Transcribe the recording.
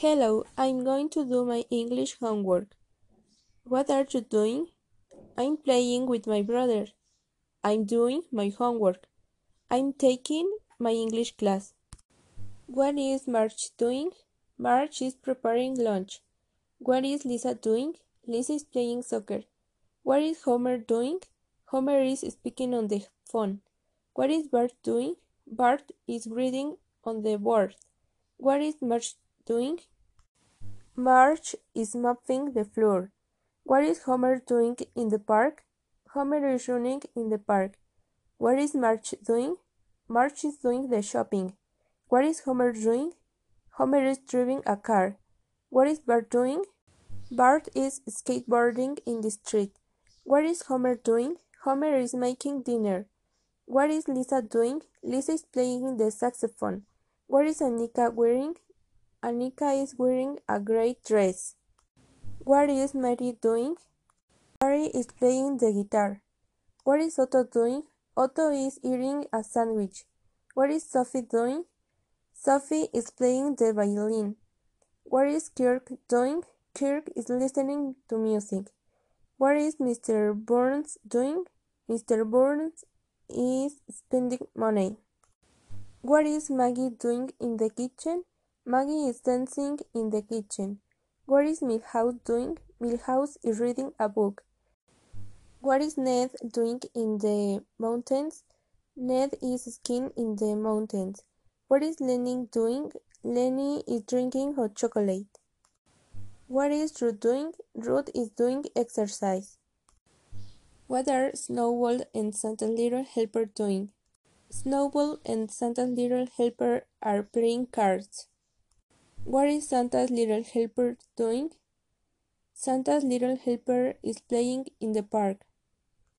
Hello, I'm going to do my English homework. What are you doing? I'm playing with my brother. I'm doing my homework. I'm taking my English class. What is Marge doing? Marge is preparing lunch. What is Lisa doing? Lisa is playing soccer. What is Homer doing? Homer is speaking on the phone. What is Bart doing? Bart is reading on the board. What is Marge doing? Marge is mopping the floor. What is Homer doing in the park? Homer is running in the park. What is Marge doing? Marge is doing the shopping. What is Homer doing? Homer is driving a car. What is Bart doing? Bart is skateboarding in the street. What is Homer doing? Homer is making dinner. What is Lisa doing? Lisa is playing the saxophone. What is Anika wearing? Anika is wearing a gray dress. What is Mary doing? Mary is playing the guitar. What is Otto doing? Otto is eating a sandwich. What is Sophie doing? Sophie is playing the violin. What is Kirk doing? Kirk is listening to music. What is Mr. Burns doing? Mr. Burns is spending money. What is Maggie doing in the kitchen? Maggie is dancing in the kitchen. What is Milhouse doing? Milhouse is reading a book. What is Ned doing in the mountains? Ned is skiing in the mountains. What is Lenny doing? Lenny is drinking hot chocolate. What is Ruth doing? Ruth is doing exercise. What are Snowball and Santa's little helper doing? Snowball and Santa's little helper are playing cards. What is Santa's little helper doing? Santa's little helper is playing in the park.